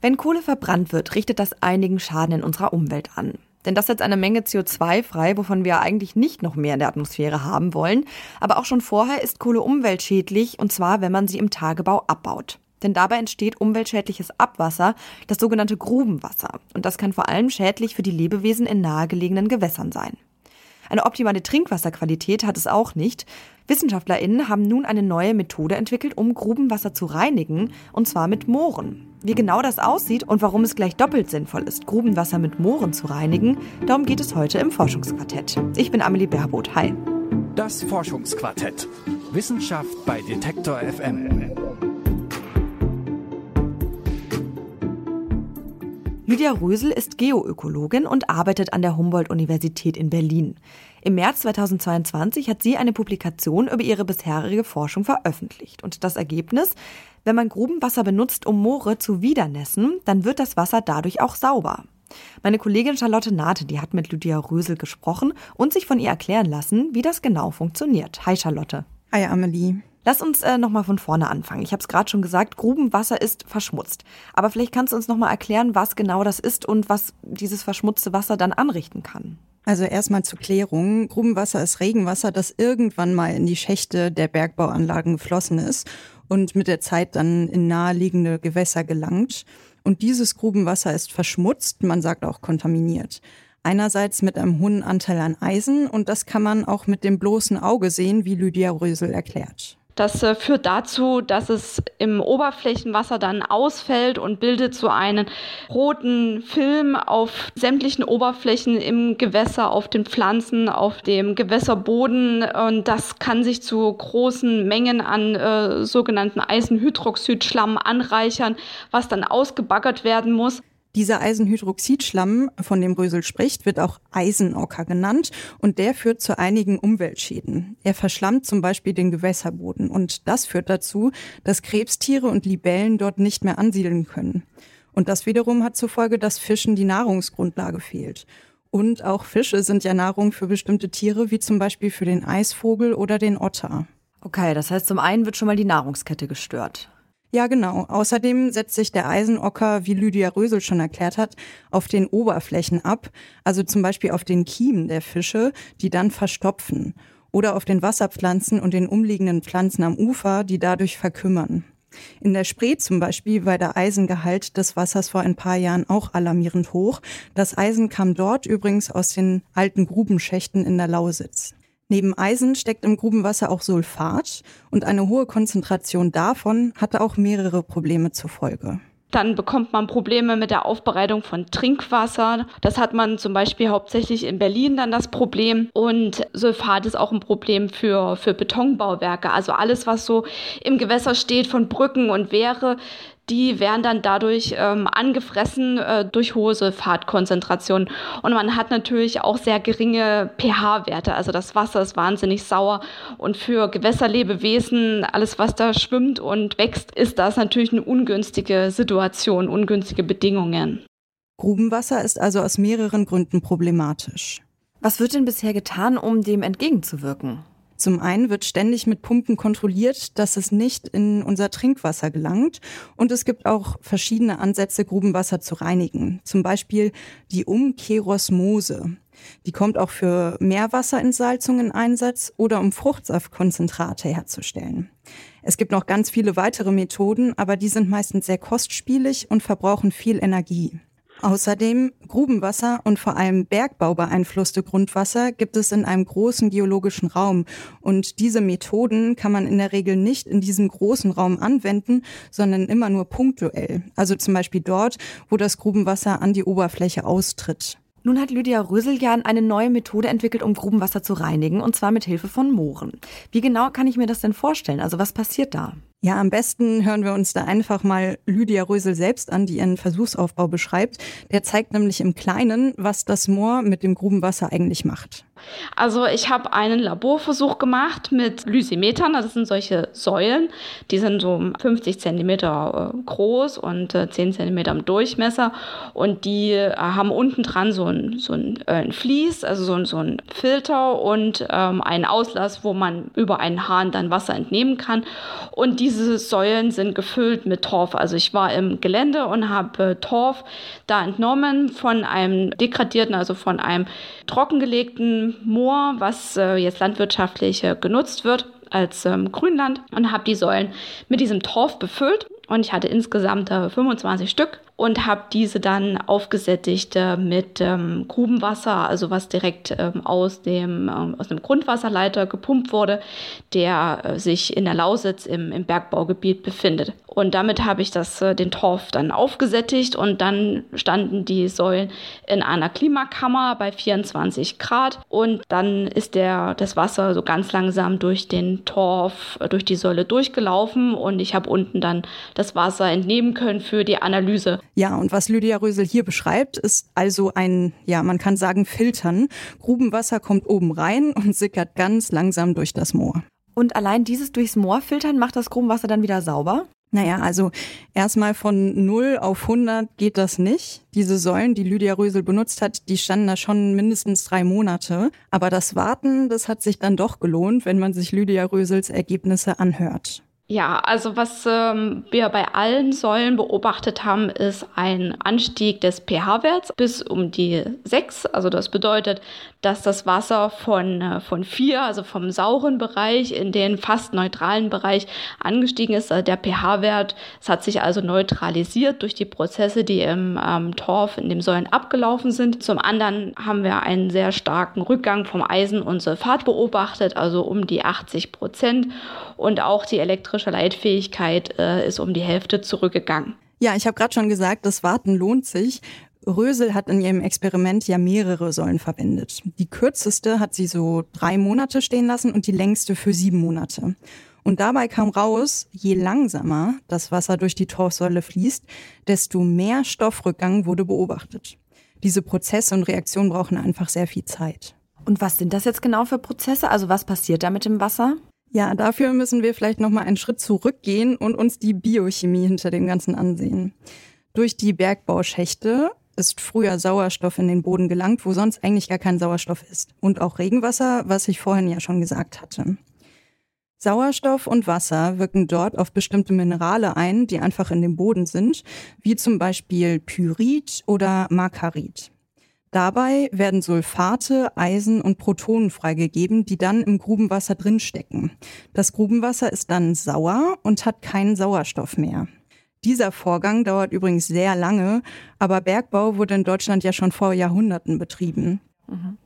Wenn Kohle verbrannt wird, richtet das einigen Schaden in unserer Umwelt an. Denn das setzt eine Menge CO2 frei, wovon wir eigentlich nicht noch mehr in der Atmosphäre haben wollen. Aber auch schon vorher ist Kohle umweltschädlich, und zwar, wenn man sie im Tagebau abbaut. Denn dabei entsteht umweltschädliches Abwasser, das sogenannte Grubenwasser. Und das kann vor allem schädlich für die Lebewesen in nahegelegenen Gewässern sein. Eine optimale Trinkwasserqualität hat es auch nicht. WissenschaftlerInnen haben nun eine neue Methode entwickelt, um Grubenwasser zu reinigen, und zwar mit Mooren. Wie genau das aussieht und warum es gleich doppelt sinnvoll ist, Grubenwasser mit Mooren zu reinigen, darum geht es heute im Forschungsquartett. Ich bin Amelie Berbot. Hi. Das Forschungsquartett. Wissenschaft bei Detektor FM. Lydia Rösel ist Geoökologin und arbeitet an der Humboldt-Universität in Berlin. Im März 2022 hat sie eine Publikation über ihre bisherige Forschung veröffentlicht. Und das Ergebnis? Wenn man Grubenwasser benutzt, um Moore zu wiedernässen, dann wird das Wasser dadurch auch sauber. Meine Kollegin Charlotte Nate, die hat mit Lydia Rösel gesprochen und sich von ihr erklären lassen, wie das genau funktioniert. Hi Charlotte. Hi Amelie. Lass uns äh, nochmal von vorne anfangen. Ich habe es gerade schon gesagt, Grubenwasser ist verschmutzt. Aber vielleicht kannst du uns nochmal erklären, was genau das ist und was dieses verschmutzte Wasser dann anrichten kann. Also erstmal zur Klärung. Grubenwasser ist Regenwasser, das irgendwann mal in die Schächte der Bergbauanlagen geflossen ist und mit der Zeit dann in naheliegende Gewässer gelangt. Und dieses Grubenwasser ist verschmutzt, man sagt auch kontaminiert. Einerseits mit einem hohen Anteil an Eisen und das kann man auch mit dem bloßen Auge sehen, wie Lydia Rösel erklärt. Das äh, führt dazu, dass es im Oberflächenwasser dann ausfällt und bildet so einen roten Film auf sämtlichen Oberflächen im Gewässer, auf den Pflanzen, auf dem Gewässerboden. Und das kann sich zu großen Mengen an äh, sogenannten Eisenhydroxidschlamm anreichern, was dann ausgebaggert werden muss. Dieser Eisenhydroxidschlamm, von dem Rösel spricht, wird auch Eisenocker genannt und der führt zu einigen Umweltschäden. Er verschlammt zum Beispiel den Gewässerboden und das führt dazu, dass Krebstiere und Libellen dort nicht mehr ansiedeln können. Und das wiederum hat zur Folge, dass Fischen die Nahrungsgrundlage fehlt. Und auch Fische sind ja Nahrung für bestimmte Tiere, wie zum Beispiel für den Eisvogel oder den Otter. Okay, das heißt, zum einen wird schon mal die Nahrungskette gestört. Ja, genau. Außerdem setzt sich der Eisenocker, wie Lydia Rösel schon erklärt hat, auf den Oberflächen ab, also zum Beispiel auf den Kiemen der Fische, die dann verstopfen, oder auf den Wasserpflanzen und den umliegenden Pflanzen am Ufer, die dadurch verkümmern. In der Spree zum Beispiel war der Eisengehalt des Wassers vor ein paar Jahren auch alarmierend hoch. Das Eisen kam dort übrigens aus den alten Grubenschächten in der Lausitz. Neben Eisen steckt im Grubenwasser auch Sulfat und eine hohe Konzentration davon hatte auch mehrere Probleme zur Folge. Dann bekommt man Probleme mit der Aufbereitung von Trinkwasser. Das hat man zum Beispiel hauptsächlich in Berlin dann das Problem. Und Sulfat ist auch ein Problem für, für Betonbauwerke. Also alles, was so im Gewässer steht von Brücken und Wehre, die werden dann dadurch ähm, angefressen äh, durch hohe Sulfatkonzentrationen. Und man hat natürlich auch sehr geringe pH-Werte. Also das Wasser ist wahnsinnig sauer. Und für Gewässerlebewesen, alles was da schwimmt und wächst, ist das natürlich eine ungünstige Situation, ungünstige Bedingungen. Grubenwasser ist also aus mehreren Gründen problematisch. Was wird denn bisher getan, um dem entgegenzuwirken? Zum einen wird ständig mit Pumpen kontrolliert, dass es nicht in unser Trinkwasser gelangt. Und es gibt auch verschiedene Ansätze, Grubenwasser zu reinigen. Zum Beispiel die Umkehrosmose. Die kommt auch für Meerwasserentsalzung in Einsatz oder um Fruchtsaftkonzentrate herzustellen. Es gibt noch ganz viele weitere Methoden, aber die sind meistens sehr kostspielig und verbrauchen viel Energie. Außerdem Grubenwasser und vor allem Bergbau beeinflusste Grundwasser gibt es in einem großen geologischen Raum. Und diese Methoden kann man in der Regel nicht in diesem großen Raum anwenden, sondern immer nur punktuell. Also zum Beispiel dort, wo das Grubenwasser an die Oberfläche austritt. Nun hat Lydia Röseljan eine neue Methode entwickelt, um Grubenwasser zu reinigen, und zwar mit Hilfe von Mooren. Wie genau kann ich mir das denn vorstellen? Also was passiert da? Ja, am besten hören wir uns da einfach mal Lydia Rösel selbst an, die ihren Versuchsaufbau beschreibt. Der zeigt nämlich im Kleinen, was das Moor mit dem Grubenwasser eigentlich macht. Also ich habe einen Laborversuch gemacht mit Lysimetern. Das sind solche Säulen, die sind so 50 Zentimeter äh, groß und 10 äh, Zentimeter im Durchmesser. Und die äh, haben unten dran so ein, so ein, ein Vlies, also so ein, so ein Filter und ähm, einen Auslass, wo man über einen Hahn dann Wasser entnehmen kann. Und diese Säulen sind gefüllt mit Torf. Also ich war im Gelände und habe Torf da entnommen von einem degradierten, also von einem trockengelegten Moor, was äh, jetzt landwirtschaftlich äh, genutzt wird als ähm, Grünland und habe die Säulen mit diesem Torf befüllt und ich hatte insgesamt äh, 25 Stück und habe diese dann aufgesättigt äh, mit ähm, Grubenwasser, also was direkt ähm, aus, dem, ähm, aus dem Grundwasserleiter gepumpt wurde, der äh, sich in der Lausitz im, im Bergbaugebiet befindet. Und damit habe ich das, äh, den Torf dann aufgesättigt und dann standen die Säulen in einer Klimakammer bei 24 Grad und dann ist der, das Wasser so ganz langsam durch den Torf, äh, durch die Säule durchgelaufen und ich habe unten dann das Wasser entnehmen können für die Analyse. Ja, und was Lydia Rösel hier beschreibt, ist also ein, ja, man kann sagen Filtern. Grubenwasser kommt oben rein und sickert ganz langsam durch das Moor. Und allein dieses durchs Moor filtern macht das Grubenwasser dann wieder sauber? Naja, also erstmal von 0 auf 100 geht das nicht. Diese Säulen, die Lydia Rösel benutzt hat, die standen da schon mindestens drei Monate. Aber das Warten, das hat sich dann doch gelohnt, wenn man sich Lydia Rösels Ergebnisse anhört. Ja, also was ähm, wir bei allen Säulen beobachtet haben, ist ein Anstieg des pH-Werts bis um die 6. Also das bedeutet, dass das Wasser von, äh, von 4, also vom sauren Bereich in den fast neutralen Bereich angestiegen ist. Also der pH-Wert, es hat sich also neutralisiert durch die Prozesse, die im ähm, Torf, in den Säulen abgelaufen sind. Zum anderen haben wir einen sehr starken Rückgang vom Eisen und Sulfat beobachtet, also um die 80 Prozent. Und auch die elektrische elektrische Leitfähigkeit äh, ist um die Hälfte zurückgegangen. Ja, ich habe gerade schon gesagt, das Warten lohnt sich. Rösel hat in ihrem Experiment ja mehrere Säulen verwendet. Die kürzeste hat sie so drei Monate stehen lassen und die längste für sieben Monate. Und dabei kam raus, je langsamer das Wasser durch die Torfsäule fließt, desto mehr Stoffrückgang wurde beobachtet. Diese Prozesse und Reaktionen brauchen einfach sehr viel Zeit. Und was sind das jetzt genau für Prozesse? Also was passiert da mit dem Wasser? Ja, dafür müssen wir vielleicht noch mal einen Schritt zurückgehen und uns die Biochemie hinter dem Ganzen ansehen. Durch die Bergbauschächte ist früher Sauerstoff in den Boden gelangt, wo sonst eigentlich gar kein Sauerstoff ist. Und auch Regenwasser, was ich vorhin ja schon gesagt hatte. Sauerstoff und Wasser wirken dort auf bestimmte Minerale ein, die einfach in dem Boden sind, wie zum Beispiel Pyrit oder Markarit. Dabei werden Sulfate, Eisen und Protonen freigegeben, die dann im Grubenwasser drinstecken. Das Grubenwasser ist dann sauer und hat keinen Sauerstoff mehr. Dieser Vorgang dauert übrigens sehr lange, aber Bergbau wurde in Deutschland ja schon vor Jahrhunderten betrieben. Mhm.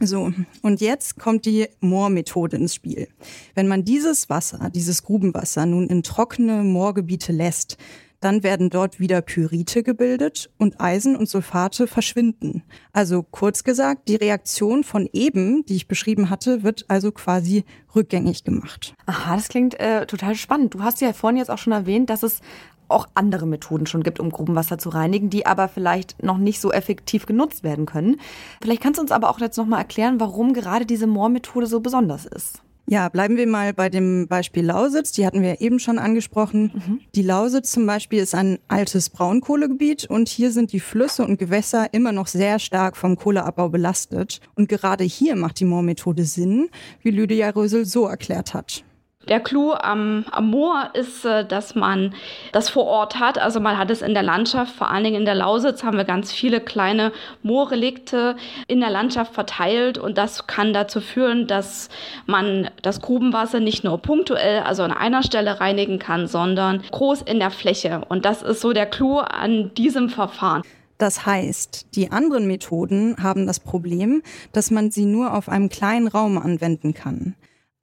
So, und jetzt kommt die Moormethode ins Spiel. Wenn man dieses Wasser, dieses Grubenwasser nun in trockene Moorgebiete lässt, dann werden dort wieder Pyrite gebildet und Eisen und Sulfate verschwinden. Also kurz gesagt, die Reaktion von eben, die ich beschrieben hatte, wird also quasi rückgängig gemacht. Aha, das klingt äh, total spannend. Du hast ja vorhin jetzt auch schon erwähnt, dass es auch andere Methoden schon gibt, um Grubenwasser zu reinigen, die aber vielleicht noch nicht so effektiv genutzt werden können. Vielleicht kannst du uns aber auch jetzt noch mal erklären, warum gerade diese Moormethode so besonders ist. Ja, bleiben wir mal bei dem Beispiel Lausitz. Die hatten wir eben schon angesprochen. Mhm. Die Lausitz zum Beispiel ist ein altes Braunkohlegebiet und hier sind die Flüsse und Gewässer immer noch sehr stark vom Kohleabbau belastet. Und gerade hier macht die Moormethode Sinn, wie Lydia Rösel so erklärt hat. Der Clou am, am Moor ist, äh, dass man das vor Ort hat. Also man hat es in der Landschaft, vor allen Dingen in der Lausitz haben wir ganz viele kleine Moorrelikte in der Landschaft verteilt und das kann dazu führen, dass man das Grubenwasser nicht nur punktuell, also an einer Stelle reinigen kann, sondern groß in der Fläche. Und das ist so der Clou an diesem Verfahren. Das heißt, die anderen Methoden haben das Problem, dass man sie nur auf einem kleinen Raum anwenden kann.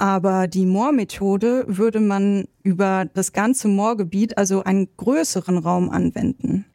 Aber die Moormethode würde man über das ganze Moorgebiet, also einen größeren Raum anwenden.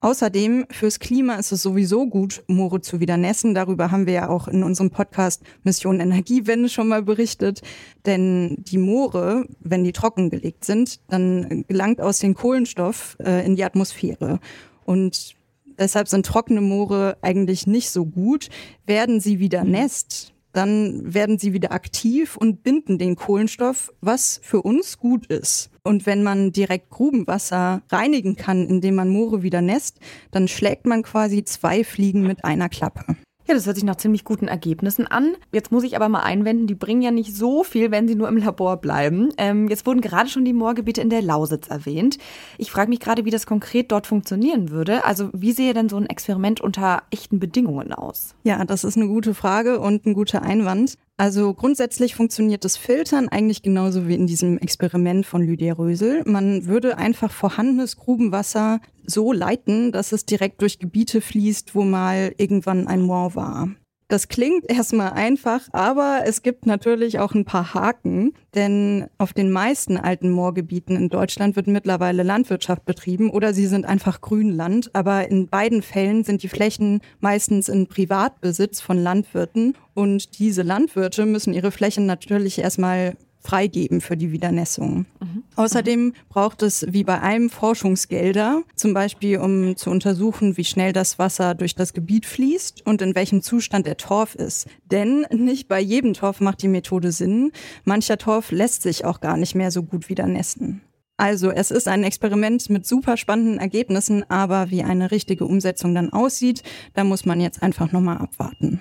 Außerdem fürs Klima ist es sowieso gut, Moore zu widernässen. Darüber haben wir ja auch in unserem Podcast Mission Energiewende schon mal berichtet. Denn die Moore, wenn die trockengelegt sind, dann gelangt aus den Kohlenstoff äh, in die Atmosphäre. Und deshalb sind trockene Moore eigentlich nicht so gut. Werden sie wieder nässt, dann werden sie wieder aktiv und binden den Kohlenstoff, was für uns gut ist. Und wenn man direkt Grubenwasser reinigen kann, indem man Moore wieder nässt, dann schlägt man quasi zwei Fliegen mit einer Klappe. Ja, das hört sich nach ziemlich guten Ergebnissen an. Jetzt muss ich aber mal einwenden, die bringen ja nicht so viel, wenn sie nur im Labor bleiben. Ähm, jetzt wurden gerade schon die Moorgebiete in der Lausitz erwähnt. Ich frage mich gerade, wie das konkret dort funktionieren würde. Also wie sehe denn so ein Experiment unter echten Bedingungen aus? Ja, das ist eine gute Frage und ein guter Einwand. Also grundsätzlich funktioniert das Filtern eigentlich genauso wie in diesem Experiment von Lydia Rösel. Man würde einfach vorhandenes Grubenwasser so leiten, dass es direkt durch Gebiete fließt, wo mal irgendwann ein Moor war. Das klingt erstmal einfach, aber es gibt natürlich auch ein paar Haken, denn auf den meisten alten Moorgebieten in Deutschland wird mittlerweile Landwirtschaft betrieben oder sie sind einfach Grünland, aber in beiden Fällen sind die Flächen meistens in Privatbesitz von Landwirten und diese Landwirte müssen ihre Flächen natürlich erstmal freigeben für die Wiedernässung. Mhm. Außerdem braucht es wie bei allem Forschungsgelder, zum Beispiel um zu untersuchen, wie schnell das Wasser durch das Gebiet fließt und in welchem Zustand der Torf ist. Denn nicht bei jedem Torf macht die Methode Sinn. Mancher Torf lässt sich auch gar nicht mehr so gut wiedernässen. Also es ist ein Experiment mit super spannenden Ergebnissen, aber wie eine richtige Umsetzung dann aussieht, da muss man jetzt einfach nochmal abwarten.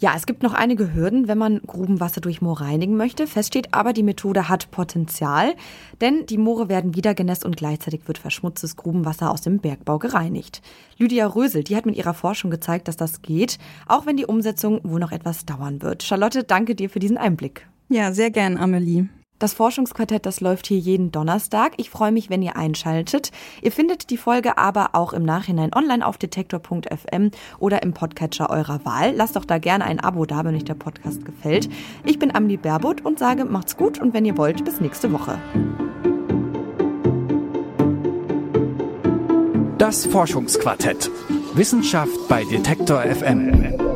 Ja, es gibt noch einige Hürden, wenn man Grubenwasser durch Moor reinigen möchte. Fest steht aber, die Methode hat Potenzial, denn die Moore werden wieder genässt und gleichzeitig wird verschmutztes Grubenwasser aus dem Bergbau gereinigt. Lydia Rösel, die hat mit ihrer Forschung gezeigt, dass das geht, auch wenn die Umsetzung wohl noch etwas dauern wird. Charlotte, danke dir für diesen Einblick. Ja, sehr gern, Amelie. Das Forschungsquartett, das läuft hier jeden Donnerstag. Ich freue mich, wenn ihr einschaltet. Ihr findet die Folge aber auch im Nachhinein online auf detektor.fm oder im Podcatcher eurer Wahl. Lasst doch da gerne ein Abo da, wenn euch der Podcast gefällt. Ich bin Amelie Berbot und sage, macht's gut und wenn ihr wollt, bis nächste Woche. Das Forschungsquartett. Wissenschaft bei Detektor FM.